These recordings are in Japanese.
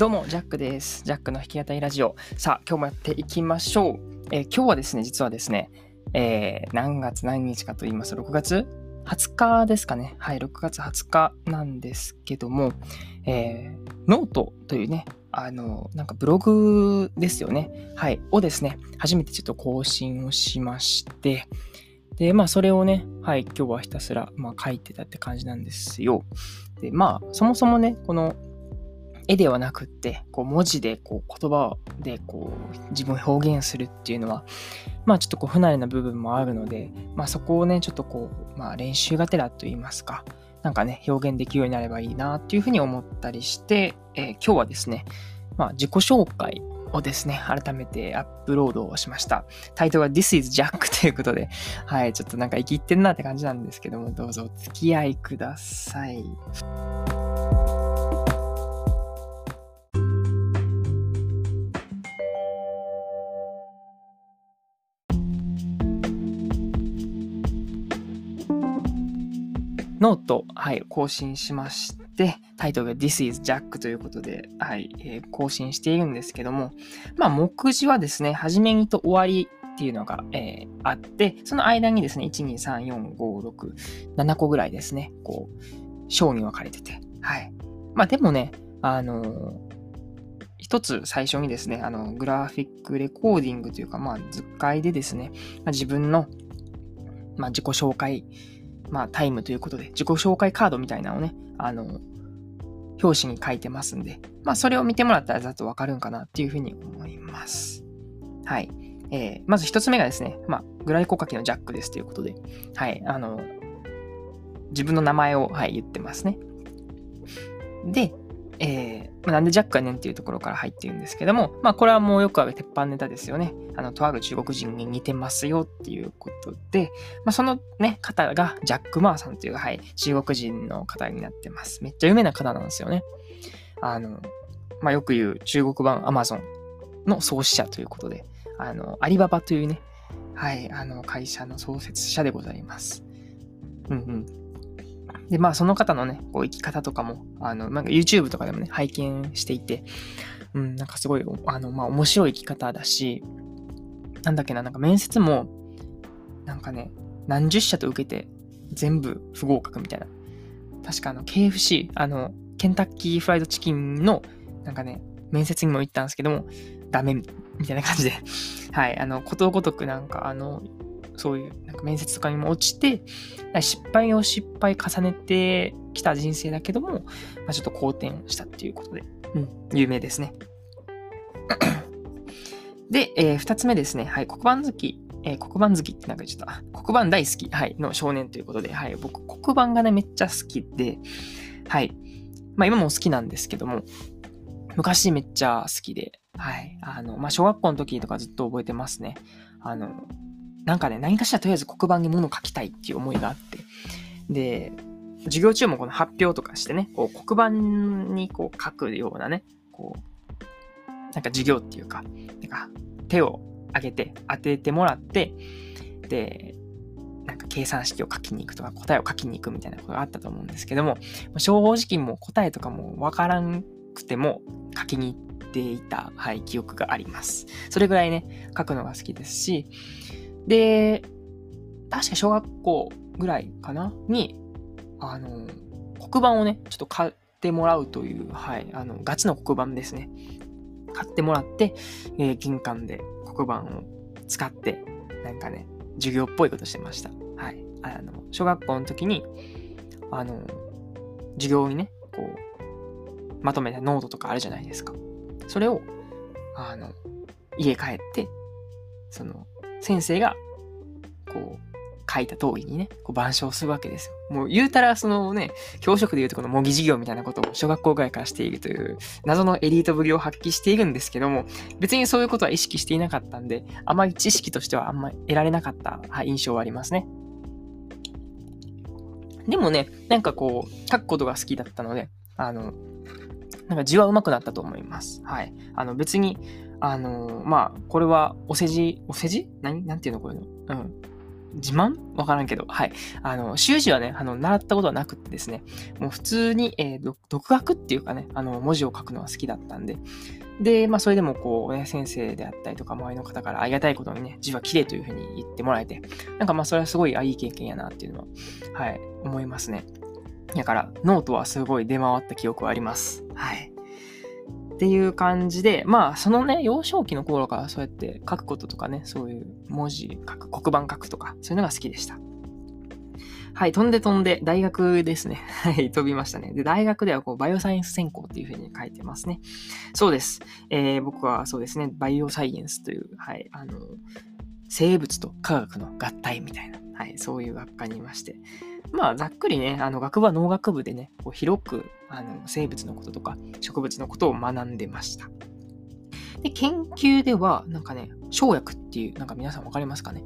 どうも、ジャックです。ジャックの弾き語りラジオ。さあ、今日もやっていきましょう。えー、今日はですね、実はですね、えー、何月何日かと言いますと、6月？20日ですかね。はい、6月20日なんですけども、えー、ノートというね、あの、なんかブログですよね。はい、をですね、初めてちょっと更新をしまして、で、まあ、それをね、はい、今日はひたすら、まあ、書いてたって感じなんですよ。で、まあ、そもそもね、この、絵ではなくって、こう文字でこう言葉でこう自分を表現するっていうのは、まあちょっとこう不慣れな部分もあるので、まあそこをね、ちょっとこう、まあ練習がてらと言いますか、なんかね、表現できるようになればいいなっていうふうに思ったりして、えー、今日はですね、まあ自己紹介をですね、改めてアップロードをしました。タイトルは This is Jack ということで、はい、ちょっとなんか生きってんなって感じなんですけども、どうぞお付き合いください。ノート、はい、更新しまして、タイトルが This is Jack ということで、はい、えー、更新しているんですけども、まあ、目次はですね、始めにと終わりっていうのが、えー、あって、その間にですね、1、2、3、4、5、6、7個ぐらいですね、こう、章に分かれてて、はい。まあ、でもね、あのー、一つ最初にですね、あの、グラフィックレコーディングというか、まあ、図解でですね、まあ、自分の、まあ、自己紹介まあ、タイムということで、自己紹介カードみたいなのをね、あの、表紙に書いてますんで、まあ、それを見てもらったらざっとわかるんかなっていうふうに思います。はい。えー、まず一つ目がですね、まあ、グライコ書きのジャックですということで、はい、あの、自分の名前を、はい、言ってますね。で、えー、なんでジャックやねんっていうところから入ってるんですけども、まあこれはもうよくある鉄板ネタですよね。あの、とある中国人に似てますよっていうことで、まあそのね、方がジャック・マーさんという、はい、中国人の方になってます。めっちゃ有名な方なんですよね。あの、まあよく言う中国版アマゾンの創始者ということで、あの、アリババというね、はい、あの会社の創設者でございます。うんうん。で、まあ、その方のね、こう生き方とかも、あの、なんか YouTube とかでもね、拝見していて、うん、なんかすごい、あの、まあ、面白い生き方だし、なんだっけな、なんか面接も、なんかね、何十社と受けて、全部不合格みたいな。確かあの、KFC、あの、ケンタッキーフライドチキンの、なんかね、面接にも行ったんですけども、ダメみたいな感じで、はい、あの、ことごとくなんか、あの、そういうなんか面接とかにも落ちて、失敗を失敗重ねてきた人生だけども、まあ、ちょっと好転したっていうことで、うん、有名ですね。で、えー、二つ目ですね。はい、黒板好き。えー、黒板好きってなんか言っちゃった。黒板大好き、はい、の少年ということで、はい、僕、黒板がね、めっちゃ好きで、はい。まあ今も好きなんですけども、昔めっちゃ好きで、はい。あの、まあ小学校の時とかずっと覚えてますね。あの、なんかね、何かしらとりあえず黒板に物を書きたいっていう思いがあって。で、授業中もこの発表とかしてね、こう黒板にこう書くようなね、こう、なんか授業っていうか、なんか手を挙げて当ててもらって、で、なんか計算式を書きに行くとか答えを書きに行くみたいなことがあったと思うんですけども、正直もう答えとかもわからんくても書きに行っていた、はい、記憶があります。それぐらいね、書くのが好きですし、で、確か小学校ぐらいかな？に、あの、黒板をね、ちょっと買ってもらうという、はい、あの、ガチの黒板ですね。買ってもらって、えー、玄関で黒板を使って、なんかね、授業っぽいことしてました。はい。あの、小学校の時に、あの、授業にね、こう、まとめたノートとかあるじゃないですか。それを、あの、家帰って、その、先生が、こう、書いた通りにね、こう板書をするわけですよ。もう言うたら、そのね、教職で言うとこの模擬授業みたいなことを小学校ぐらいからしているという謎のエリートぶりを発揮しているんですけども、別にそういうことは意識していなかったんで、あまり知識としてはあんまり得られなかった、印象はありますね。でもね、なんかこう、書くことが好きだったので、あの、なんか字は上手くなったと思います。はい。あの別に、あのー、まあ、これはお世辞、お世辞？何？なんていうのこれの？うん。自慢？わからんけど、はい。あの、習字はね、あの、習ったことはなくてですね、もう普通に、えー、独学っていうかね、あの、文字を書くのは好きだったんで、で、まあ、それでもこう、ね、先生であったりとか、周りの方からありがたいことにね、字は綺麗というふうに言ってもらえて、なんかまあ、それはすごい、あ、いい経験やなっていうのは、はい、思いますね。だから、ノートはすごい出回った記憶はあります。はい。っていう感じで、まあ、そのね、幼少期の頃からそうやって書くこととかね、そういう文字書く、黒板書くとか、そういうのが好きでした。はい、飛んで飛んで、大学ですね。はい、飛びましたね。で、大学ではこう、バイオサイエンス専攻っていうふうに書いてますね。そうです。えー、僕はそうですね、バイオサイエンスという、はい、あの、生物と科学の合体みたいな、はい、そういう学科にいまして、まあ、ざっくりね、あの、学部は農学部でね、こう広く、あの、生物のこととか、植物のことを学んでました。で、研究では、なんかね、生薬っていう、なんか皆さんわかりますかね？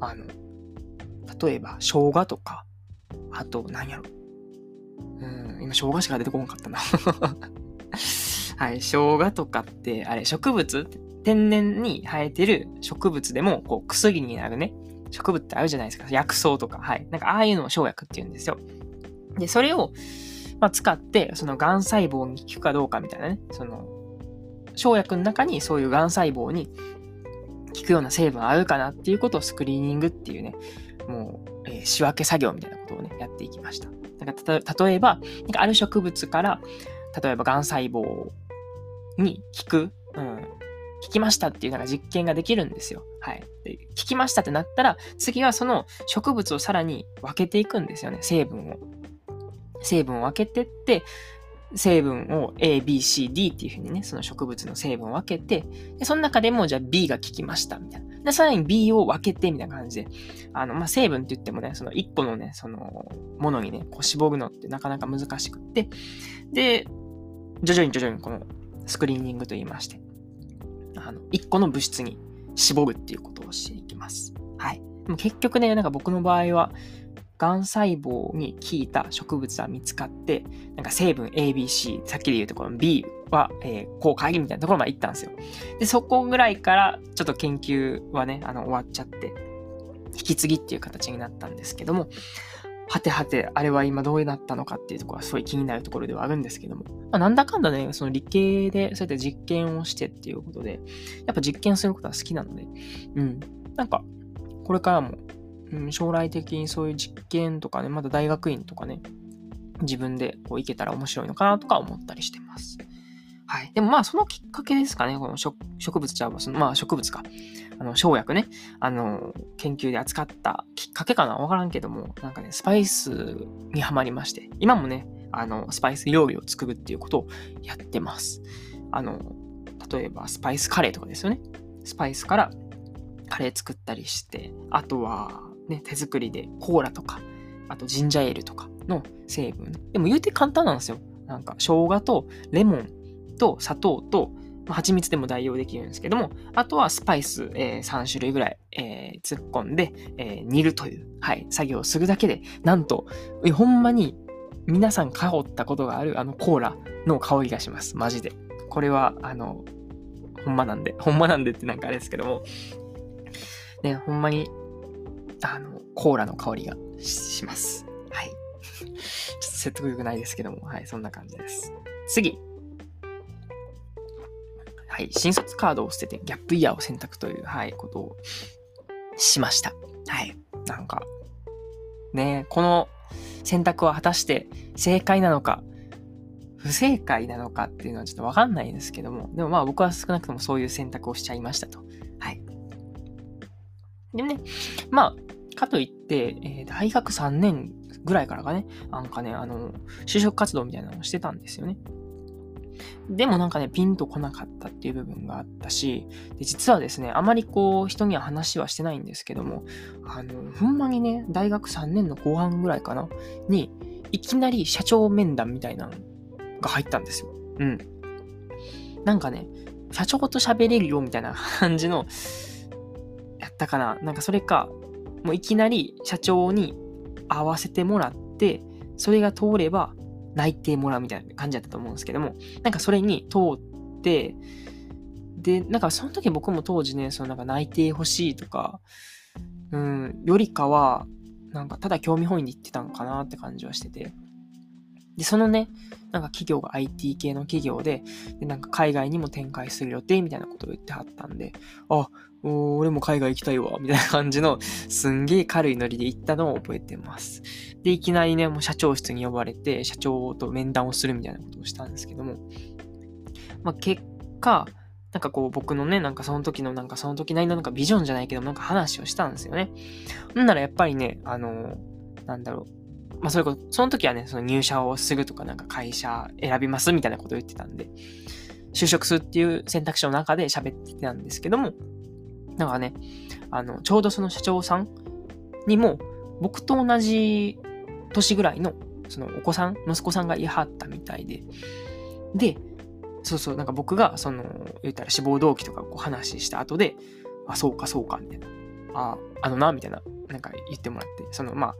あの、例えば、生姜とか、あと、何やろ。うん、今、生姜しか出てこなかったな はい、生姜とかって、あれ、植物？天然に生えてる植物でも、こう、薬になるね、植物ってあるじゃないですか。薬草とか。はい。なんかああいうのを生薬って言うんですよ。で、それを、まあ、使って、その癌細胞に効くかどうかみたいなね。その、生薬の中にそういう癌細胞に効くような成分あるかなっていうことをスクリーニングっていうね、もう、えー、仕分け作業みたいなことをね、やっていきました。だか例えば、なんかある植物から、例えば癌細胞に効く、うん、聞きましたっていうなんか実験ができるんですよ。はい。聞きましたってなったら、次はその植物をさらに分けていくんですよね、成分を。成分を分けてって、成分を A, B, C, D っていうふうにね、その植物の成分を分けて、でその中でもじゃあ B が効きましたみたいな。で、さらに B を分けてみたいな感じで、あの、まあ、成分って言ってもね、その1個のね、その、ものにね、こう絞るのってなかなか難しくって、で、徐々に徐々にこのスクリーニングと言いまして、あの、1個の物質に絞るっていうことをしていきます。はい。でも結局ね、なんか僕の場合は、癌細胞に効いた植物は見つかって、なんか成分 ABC、さっきで言うとこの B は、えー、効果ありみたいなところまで行ったんですよ。で、そこぐらいからちょっと研究はね、あの、終わっちゃって、引き継ぎっていう形になったんですけども、はてはて、あれは今どうなったのかっていうところはすごい気になるところではあるんですけども、まあ、なんだかんだね、その理系でそうやって実験をしてっていうことで、やっぱ実験することは好きなので、うん。なんか、これからも、うん、将来的にそういう実験とかね、まだ大学院とかね、自分でこう行けたら面白いのかなとか思ったりしてます。はい。でもまあ、そのきっかけですかね。この植物ちゃうわ。そのまあ、植物か。あの、生薬ね。あの、研究で扱ったきっかけかなわからんけども、なんかね、スパイスにはまりまして、今もね、あの、スパイス料理を作るっていうことをやってます。あの、例えば、スパイスカレーとかですよね。スパイスからカレー作ったりして、あとは、ね、手作りでコーラとか、あとジンジャーエールとかの成分。でも言うて簡単なんですよ。なんか、生姜とレモンと砂糖と、ま、蜂蜜でも代用できるんですけども、あとはスパイス、えー、3種類ぐらい、えー、突っ込んで、えー、煮るという、はい、作業をするだけで、なんと、えほんまに皆さん香ったことがあるあのコーラの香りがします。マジで。これは、あの、ほんまなんで、ほんまなんでってなんかあれですけども、ね、ほんまに、あの、コーラの香りがします。はい。ちょっと説得力ないですけども、はい、そんな感じです。次。はい、新卒カードを捨ててギャップイヤーを選択という、はい、ことをしました。はい。なんか、ねこの選択は果たして正解なのか、不正解なのかっていうのはちょっとわかんないですけども、でもまあ僕は少なくともそういう選択をしちゃいましたと。はい。でね、まあ、かといって、えー、大学3年ぐらいからかね、なんかね、あの、就職活動みたいなのをしてたんですよね。でもなんかね、ピンとこなかったっていう部分があったし、で実はですね、あまりこう、人には話はしてないんですけども、あの、ほんまにね、大学3年の後半ぐらいかな、に、いきなり社長面談みたいなのが入ったんですよ。うん。なんかね、社長と喋れるよみたいな感じの、やったかな。なんかそれか、もういきなり社長に会わせてもらって、それが通れば、内定もらうみたいな感じだったと思うんですけども、なんかそれに通って、で、なんかその時僕も当時ね、そのなんか内定欲しいとか、うん、よりかは、なんかただ興味本位に言ってたのかなって感じはしてて。で、そのね、なんか企業が IT 系の企業で、で、なんか海外にも展開する予定みたいなことを言ってはったんで、あ、お俺も海外行きたいわ、みたいな感じの、すんげえ軽いノリで行ったのを覚えてます。で、いきなりね、もう社長室に呼ばれて、社長と面談をするみたいなことをしたんですけども、まあ、結果、なんかこう僕のね、なんかその時のなんかその時なりのなんかビジョンじゃないけど、なんか話をしたんですよね。んならやっぱりね、あの、なんだろう、まあ、それこそ、その時はね、その入社をすぐとかなんか会社選びますみたいなことを言ってたんで、就職するっていう選択肢の中で喋ってたんですけども、なんかね、あの、ちょうどその社長さんにも、僕と同じ年ぐらいの、そのお子さん、息子さんがいはったみたいで、で、そうそう、なんか僕が、その、言ったら志望動機とかこう話した後で、あ、そうか、そうか、みたいな。あ、あのな、みたいな、なんか言ってもらって、その、まあ、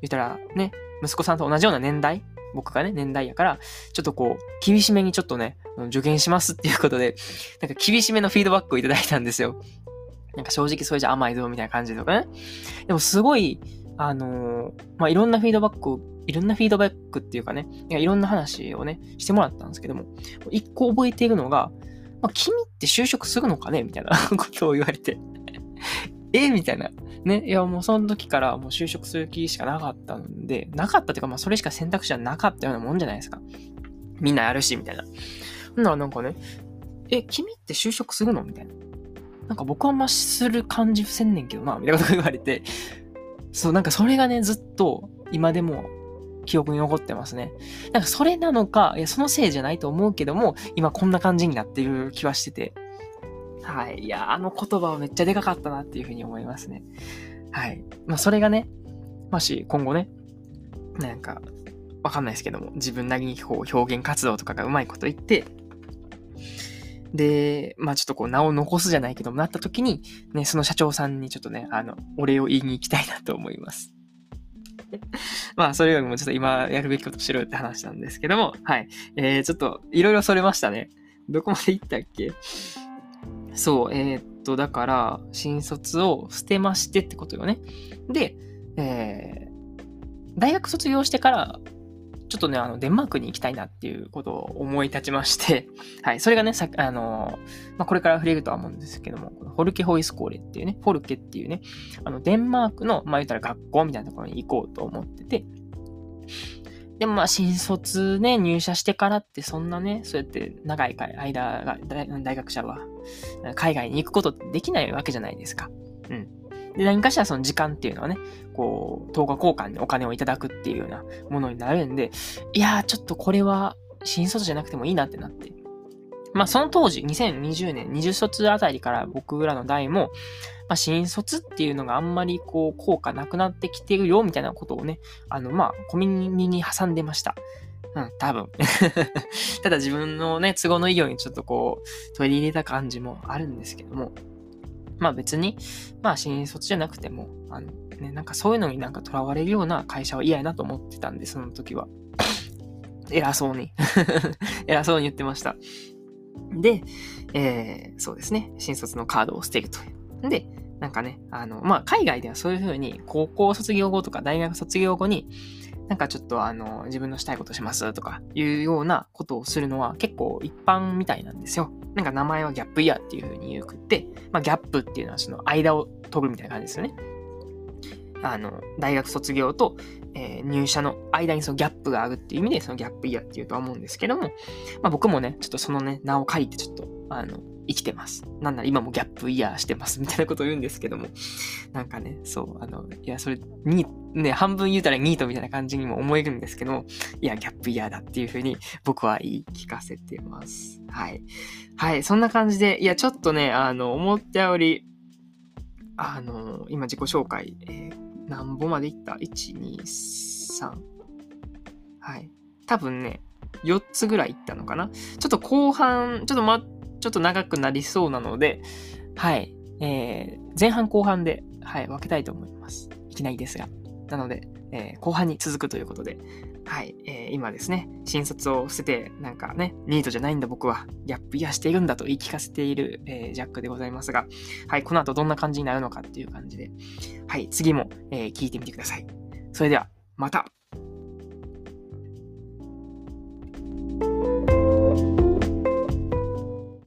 言ったらね、息子さんと同じような年代僕がね、年代やから、ちょっとこう、厳しめにちょっとね、助言しますっていうことで、なんか厳しめのフィードバックをいただいたんですよ。なんか正直それじゃ甘いぞ、みたいな感じとかね。でもすごい、あのー、まあ、いろんなフィードバックを、いろんなフィードバックっていうかね、いいろんな話をね、してもらったんですけども、一個覚えているのが、まあ、君って就職するのかねみたいな ことを言われてえみたいな。ね、いやもうその時からもう就職する気しかなかったんで、なかったっていうかまあそれしか選択肢はなかったようなもんじゃないですか。みんなやるし、みたいな。ほんならなんかね、え、君って就職するの？みたいな。なんか僕はあんまする感じせんねんけどな、みたいなこと言われて、そう、なんかそれがね、ずっと今でも記憶に残ってますね。なんかそれなのか、いや、そのせいじゃないと思うけども、今こんな感じになってる気はしてて。はい。いや、あの言葉はめっちゃでかかったなっていうふうに思いますね。はい。まあ、それがね、もし今後ね、なんか、わかんないですけども、自分なりにこう表現活動とかがうまいこと言って、で、まあちょっとこう名を残すじゃないけどもなった時に、ね、その社長さんにちょっとね、あの、お礼を言いに行きたいなと思います。まあ、それよりもちょっと今やるべきことしろよって話なんですけども、はい。えー、ちょっといろいろそれましたね。どこまで行ったっけ？そう、えー、っと、だから、新卒を捨てましてってことよね。で、えー、大学卒業してから、ちょっとね、あの、デンマークに行きたいなっていうことを思い立ちまして、はい、それがね、さあの、まあ、これから触れるとは思うんですけども、フォルケホイスコーレっていうね、フォルケっていうね、あの、デンマークの、まあ、言ったら学校みたいなところに行こうと思ってて、でもまあ新卒ね、入社してからってそんなね、そうやって長い間が大学者は海外に行くことってできないわけじゃないですか。うん。で、何かしらその時間っていうのはね、こう、等価交換にお金をいただくっていうようなものになるんで、いやー、ちょっとこれは新卒じゃなくてもいいなってなって。まあその当時、2020年、20卒あたりから僕らの代も、まあ、新卒っていうのがあんまりこう、効果なくなってきてるよ、みたいなことをね、あの、まあ、コミュニに挟んでました。うん、多分。ただ自分のね、都合のいいようにちょっとこう、取り入れた感じもあるんですけども、まあ別に、まあ新卒じゃなくても、あの、ね、なんかそういうのになんか囚われるような会社は嫌やなと思ってたんで、その時は。偉そうに 偉そうに言ってました。で、えー、そうですね。新卒のカードを捨てるという。で、なんかね、あの、まあ、海外ではそういうふうに、高校卒業後とか大学卒業後に、なんかちょっとあの、自分のしたいことしますとかいうようなことをするのは結構一般みたいなんですよ。なんか名前はギャップイヤーっていうふうに言うくって、まあギャップっていうのはその間を飛ぶみたいな感じですよね。あの、大学卒業と、えー、入社の間にそのギャップがあるっていう意味でそのギャップイヤーっていうとは思うんですけども、まあ僕もね、ちょっとそのね、名を書いてちょっと、あの、生きてます。なんなら今もギャップイヤーしてますみたいなことを言うんですけども、なんかね、そう、あの、いや、それ、に、ね、半分言うたらニートみたいな感じにも思えるんですけどいや、ギャップイヤーだっていうふうに僕は言い聞かせてます。はい。はい、そんな感じで、いや、ちょっとね、あの、思ったより、あの、今自己紹介、えー、何本までいった ?1、2、3。はい。多分ね、4つぐらいいったのかな？ちょっと後半、ちょっと待って、ちょっと長くなりそうなので、はい。えー、前半後半で、はい、分けたいと思います。いきなりですが。なので、えー、後半に続くということで、はい、えー、今ですね、新卒を捨てて、なんかね、ニートじゃないんだ僕は、ギャップイヤーしているんだと言い聞かせている、えー、ジャックでございますが、はい、この後どんな感じになるのかっていう感じで、はい、次も、えー、聞いてみてください。それでは、また